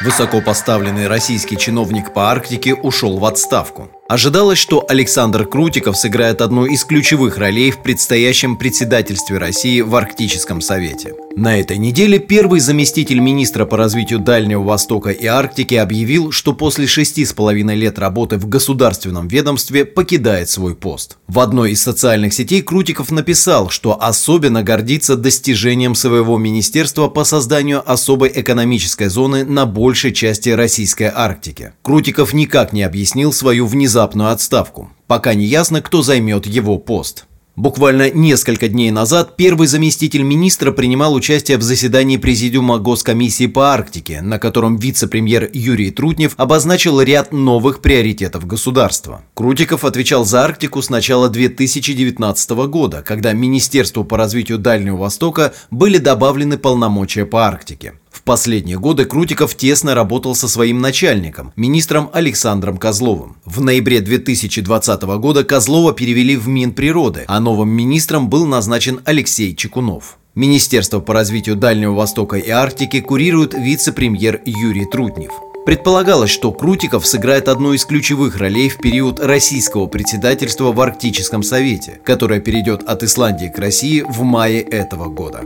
Высокопоставленный российский чиновник по Арктике ушел в отставку. Ожидалось, что Александр Крутиков сыграет одну из ключевых ролей в предстоящем председательстве России в Арктическом совете. На этой неделе первый заместитель министра по развитию Дальнего Востока и Арктики объявил, что после шести с половиной лет работы в государственном ведомстве покидает свой пост. В одной из социальных сетей Крутиков написал, что особенно гордится достижением своего министерства по созданию особой экономической зоны на большей части российской Арктики. Крутиков никак не объяснил свою внезапную внезапную отставку. Пока не ясно, кто займет его пост. Буквально несколько дней назад первый заместитель министра принимал участие в заседании Президиума Госкомиссии по Арктике, на котором вице-премьер Юрий Трутнев обозначил ряд новых приоритетов государства. Крутиков отвечал за Арктику с начала 2019 года, когда Министерству по развитию Дальнего Востока были добавлены полномочия по Арктике. В последние годы Крутиков тесно работал со своим начальником, министром Александром Козловым. В ноябре 2020 года Козлова перевели в Минприроды, а новым министром был назначен Алексей Чекунов. Министерство по развитию Дальнего Востока и Арктики курирует вице-премьер Юрий Трутнев. Предполагалось, что Крутиков сыграет одну из ключевых ролей в период российского председательства в Арктическом совете, которое перейдет от Исландии к России в мае этого года.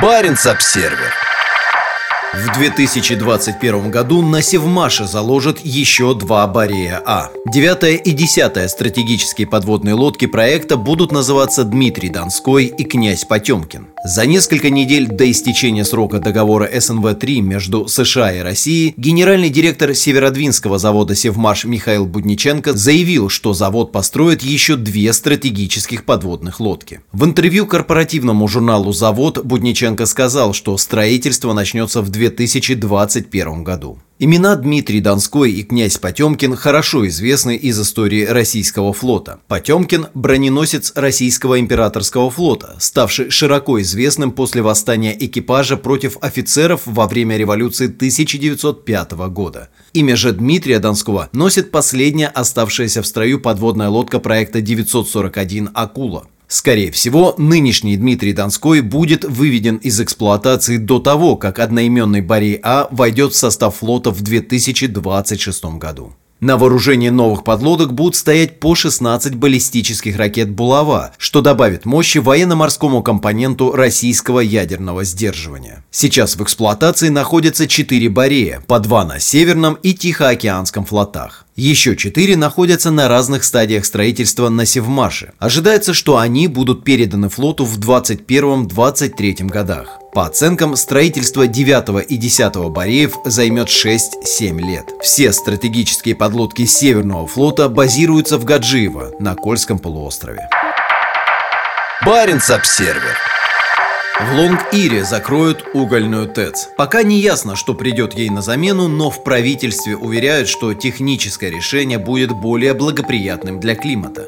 Баренц-Обсервер. В 2021 году на Севмаше заложат еще два Борея А. Девятая и десятая стратегические подводные лодки проекта будут называться Дмитрий Донской и князь Потемкин. За несколько недель до истечения срока договора СНВ-3 между США и Россией генеральный директор Северодвинского завода Севмаш Михаил Будниченко заявил, что завод построит еще две стратегических подводных лодки. В интервью корпоративному журналу «Завод» Будниченко сказал, что строительство начнется в 2021 году. Имена Дмитрий Донской и князь Потемкин хорошо известны из истории российского флота. Потемкин – броненосец российского императорского флота, ставший широко известным после восстания экипажа против офицеров во время революции 1905 года. Имя же Дмитрия Донского носит последняя оставшаяся в строю подводная лодка проекта 941 «Акула». Скорее всего, нынешний Дмитрий Донской будет выведен из эксплуатации до того, как одноименный Борей А войдет в состав флота в 2026 году. На вооружении новых подлодок будут стоять по 16 баллистических ракет «Булава», что добавит мощи военно-морскому компоненту российского ядерного сдерживания. Сейчас в эксплуатации находятся 4 «Борея», по 2 на Северном и Тихоокеанском флотах. Еще четыре находятся на разных стадиях строительства на Севмаше. Ожидается, что они будут переданы флоту в 2021-2023 годах. По оценкам, строительство 9 и 10 Бореев займет 6-7 лет. Все стратегические подлодки Северного флота базируются в Гаджиево на Кольском полуострове. Баренц-Обсервер в Лонг-Ире закроют угольную ТЭЦ. Пока не ясно, что придет ей на замену, но в правительстве уверяют, что техническое решение будет более благоприятным для климата.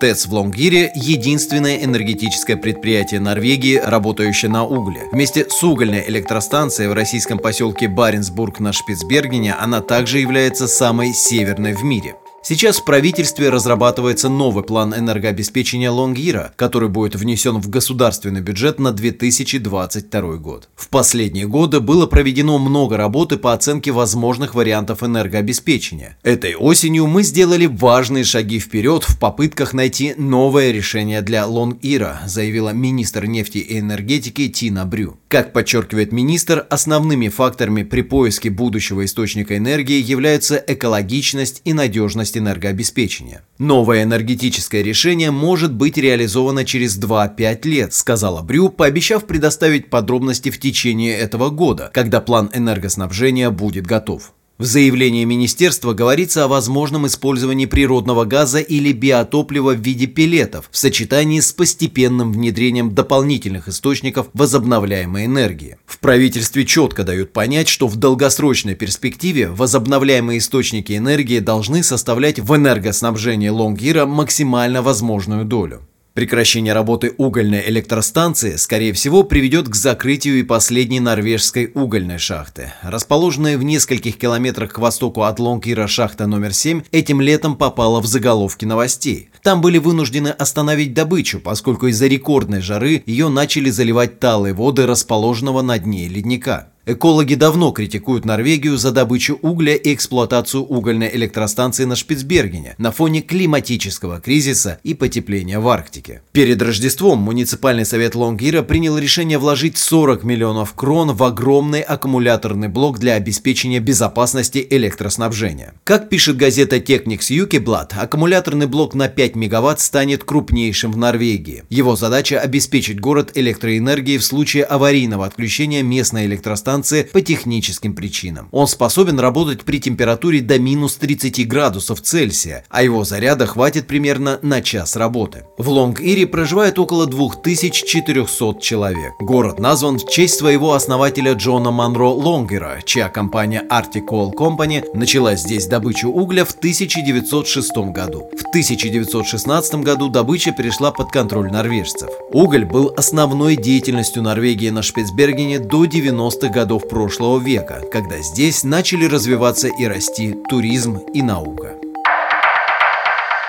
ТЭЦ в Лонгире – единственное энергетическое предприятие Норвегии, работающее на угле. Вместе с угольной электростанцией в российском поселке Баренцбург на Шпицбергене она также является самой северной в мире. Сейчас в правительстве разрабатывается новый план энергообеспечения Лонгира, который будет внесен в государственный бюджет на 2022 год. В последние годы было проведено много работы по оценке возможных вариантов энергообеспечения. Этой осенью мы сделали важные шаги вперед в попытках найти новое решение для Лонгира, заявила министр нефти и энергетики Тина Брю. Как подчеркивает министр, основными факторами при поиске будущего источника энергии являются экологичность и надежность эффективность энергообеспечения. Новое энергетическое решение может быть реализовано через 2-5 лет, сказала Брю, пообещав предоставить подробности в течение этого года, когда план энергоснабжения будет готов. В заявлении министерства говорится о возможном использовании природного газа или биотоплива в виде пеллетов в сочетании с постепенным внедрением дополнительных источников возобновляемой энергии. В правительстве четко дают понять, что в долгосрочной перспективе возобновляемые источники энергии должны составлять в энергоснабжении Лонгира максимально возможную долю. Прекращение работы угольной электростанции, скорее всего, приведет к закрытию и последней норвежской угольной шахты. Расположенная в нескольких километрах к востоку от Лонгира шахта номер 7 этим летом попала в заголовки новостей. Там были вынуждены остановить добычу, поскольку из-за рекордной жары ее начали заливать талые воды расположенного на дне ледника. Экологи давно критикуют Норвегию за добычу угля и эксплуатацию угольной электростанции на Шпицбергене на фоне климатического кризиса и потепления в Арктике. Перед Рождеством муниципальный совет Лонгира принял решение вложить 40 миллионов крон в огромный аккумуляторный блок для обеспечения безопасности электроснабжения. Как пишет газета Technics Юкиблад, аккумуляторный блок на 5 мегаватт станет крупнейшим в Норвегии. Его задача обеспечить город электроэнергией в случае аварийного отключения местной электростанции электростанции по техническим причинам. Он способен работать при температуре до минус 30 градусов Цельсия, а его заряда хватит примерно на час работы. В Лонг-Ире проживает около 2400 человек. Город назван в честь своего основателя Джона Монро Лонгера, чья компания Arctic Coal Company начала здесь добычу угля в 1906 году. В 1916 году добыча перешла под контроль норвежцев. Уголь был основной деятельностью Норвегии на Шпицбергене до 90-х годов годов прошлого века, когда здесь начали развиваться и расти туризм и наука.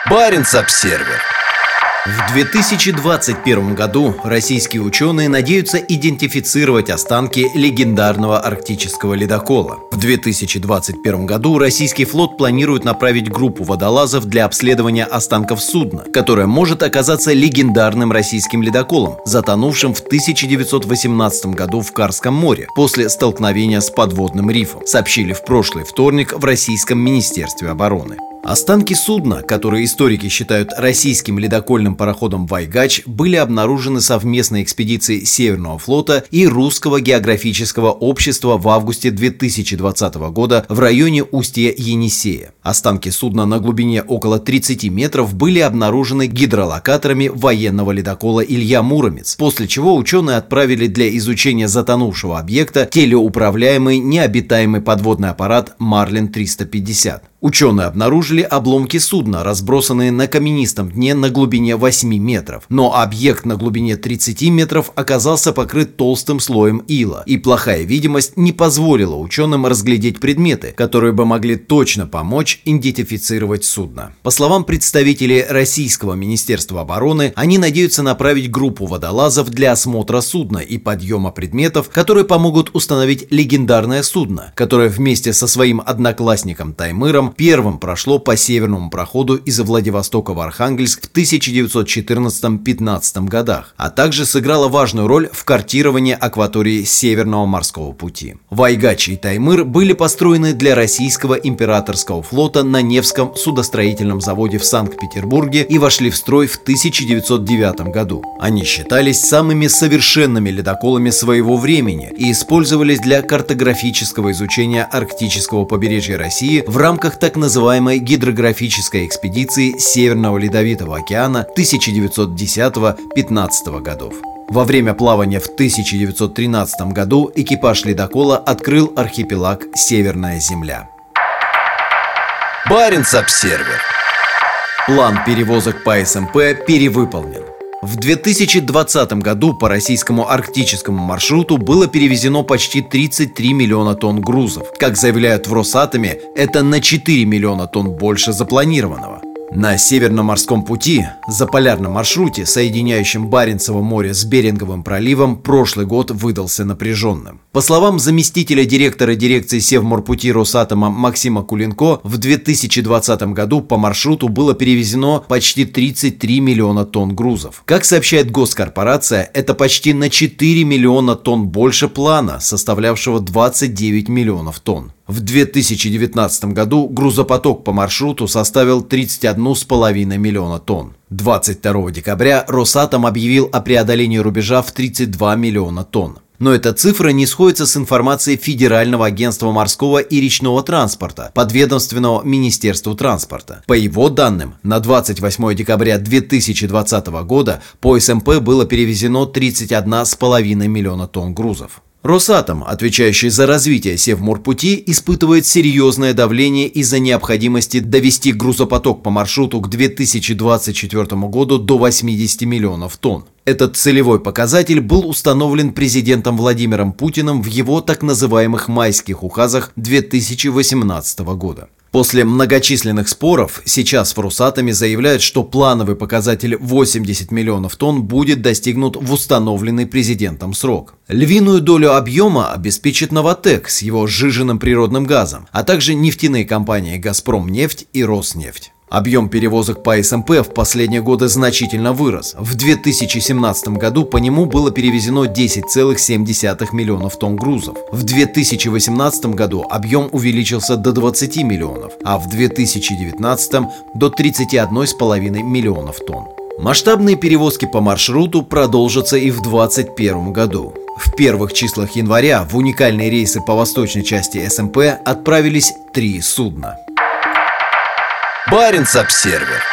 Баренц-Обсервер В 2021 году российские ученые надеются идентифицировать останки легендарного арктического ледокола. В 2021 году российский флот планирует направить группу водолазов для обследования останков судна, которое может оказаться легендарным российским ледоколом, затонувшим в 1918 году в Карском море после столкновения с подводным рифом, сообщили в прошлый вторник в Российском Министерстве обороны. Останки судна, которые историки считают российским ледокольным пароходом «Вайгач», были обнаружены совместной экспедицией Северного флота и Русского географического общества в августе 2020 года в районе устья Енисея. Останки судна на глубине около 30 метров были обнаружены гидролокаторами военного ледокола «Илья Муромец», после чего ученые отправили для изучения затонувшего объекта телеуправляемый необитаемый подводный аппарат «Марлин-350». Ученые обнаружили обломки судна, разбросанные на каменистом дне на глубине 8 метров. Но объект на глубине 30 метров оказался покрыт толстым слоем ила, и плохая видимость не позволила ученым разглядеть предметы, которые бы могли точно помочь идентифицировать судно. По словам представителей Российского Министерства обороны, они надеются направить группу водолазов для осмотра судна и подъема предметов, которые помогут установить легендарное судно, которое вместе со своим одноклассником Таймыром первым прошло по северному проходу из Владивостока в Архангельск в 1914-15 годах, а также сыграло важную роль в картировании акватории Северного морского пути. Вайгач и Таймыр были построены для российского императорского флота на Невском судостроительном заводе в Санкт-Петербурге и вошли в строй в 1909 году. Они считались самыми совершенными ледоколами своего времени и использовались для картографического изучения арктического побережья России в рамках так называемой гидрографической экспедиции Северного Ледовитого океана 1910-15 годов. Во время плавания в 1913 году экипаж ледокола открыл архипелаг Северная Земля. Баренц-Обсервер План перевозок по СМП перевыполнен. В 2020 году по российскому арктическому маршруту было перевезено почти 33 миллиона тонн грузов. Как заявляют в Росатоме, это на 4 миллиона тонн больше запланированного. На Северном морском пути, за полярном маршруте, соединяющем Баренцево море с Беринговым проливом, прошлый год выдался напряженным. По словам заместителя директора дирекции Севморпути Росатома Максима Кулинко, в 2020 году по маршруту было перевезено почти 33 миллиона тонн грузов. Как сообщает госкорпорация, это почти на 4 миллиона тонн больше плана, составлявшего 29 миллионов тонн. В 2019 году грузопоток по маршруту составил 31,5 миллиона тонн. 22 декабря Росатом объявил о преодолении рубежа в 32 миллиона тонн. Но эта цифра не сходится с информацией Федерального агентства морского и речного транспорта, подведомственного Министерству транспорта. По его данным, на 28 декабря 2020 года по СМП было перевезено 31,5 миллиона тонн грузов. Росатом, отвечающий за развитие Севморпути, испытывает серьезное давление из-за необходимости довести грузопоток по маршруту к 2024 году до 80 миллионов тонн. Этот целевой показатель был установлен президентом Владимиром Путиным в его так называемых майских указах 2018 года. После многочисленных споров сейчас в Русатоме заявляют, что плановый показатель 80 миллионов тонн будет достигнут в установленный президентом срок. Львиную долю объема обеспечит «Новотек» с его сжиженным природным газом, а также нефтяные компании «Газпромнефть» и «Роснефть». Объем перевозок по СМП в последние годы значительно вырос. В 2017 году по нему было перевезено 10,7 миллионов тонн грузов. В 2018 году объем увеличился до 20 миллионов, а в 2019 до 31,5 миллионов тонн. Масштабные перевозки по маршруту продолжатся и в 2021 году. В первых числах января в уникальные рейсы по восточной части СМП отправились три судна. Баренц-Обсервер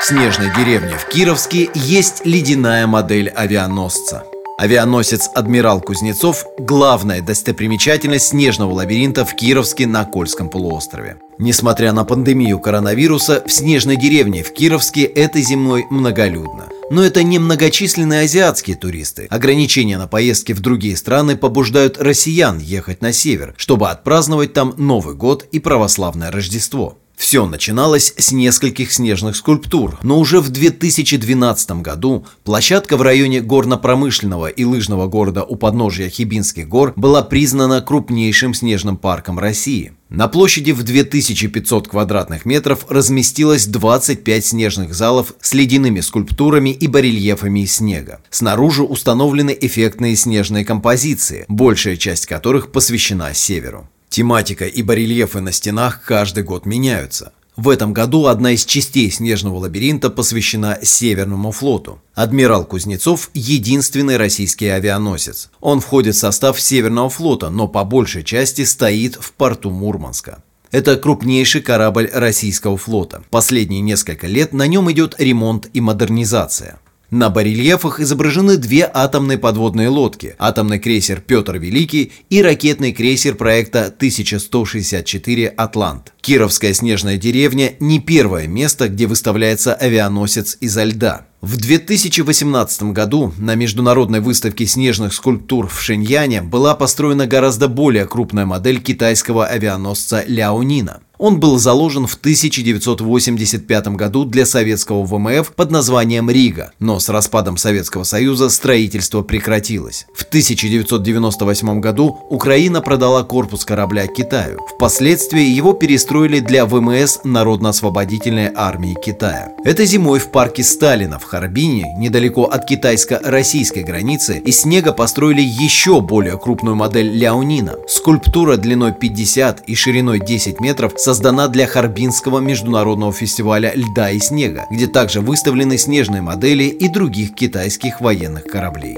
В снежной деревне в Кировске есть ледяная модель авианосца. Авианосец «Адмирал Кузнецов» – главная достопримечательность снежного лабиринта в Кировске на Кольском полуострове. Несмотря на пандемию коронавируса, в снежной деревне в Кировске этой зимой многолюдно. Но это не многочисленные азиатские туристы. Ограничения на поездки в другие страны побуждают россиян ехать на север, чтобы отпраздновать там Новый год и православное Рождество. Все начиналось с нескольких снежных скульптур, но уже в 2012 году площадка в районе горно-промышленного и лыжного города у подножия Хибинских гор была признана крупнейшим снежным парком России. На площади в 2500 квадратных метров разместилось 25 снежных залов с ледяными скульптурами и барельефами из снега. Снаружи установлены эффектные снежные композиции, большая часть которых посвящена северу. Тематика и барельефы на стенах каждый год меняются. В этом году одна из частей снежного лабиринта посвящена Северному флоту. Адмирал Кузнецов – единственный российский авианосец. Он входит в состав Северного флота, но по большей части стоит в порту Мурманска. Это крупнейший корабль российского флота. Последние несколько лет на нем идет ремонт и модернизация. На барельефах изображены две атомные подводные лодки – атомный крейсер «Петр Великий» и ракетный крейсер проекта 1164 «Атлант». Кировская снежная деревня – не первое место, где выставляется авианосец изо льда. В 2018 году на международной выставке снежных скульптур в Шэньяне была построена гораздо более крупная модель китайского авианосца Ляонина. Он был заложен в 1985 году для советского ВМФ под названием «Рига», но с распадом Советского Союза строительство прекратилось. В 1998 году Украина продала корпус корабля Китаю. Впоследствии его перестроили для ВМС Народно-освободительной армии Китая. Этой зимой в парке Сталина в Харбине, недалеко от китайско-российской границы, из снега построили еще более крупную модель Ляонина. Скульптура длиной 50 и шириной 10 метров с создана для Харбинского международного фестиваля льда и снега, где также выставлены снежные модели и других китайских военных кораблей.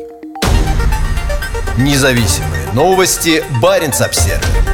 Независимые новости. Барин обсервис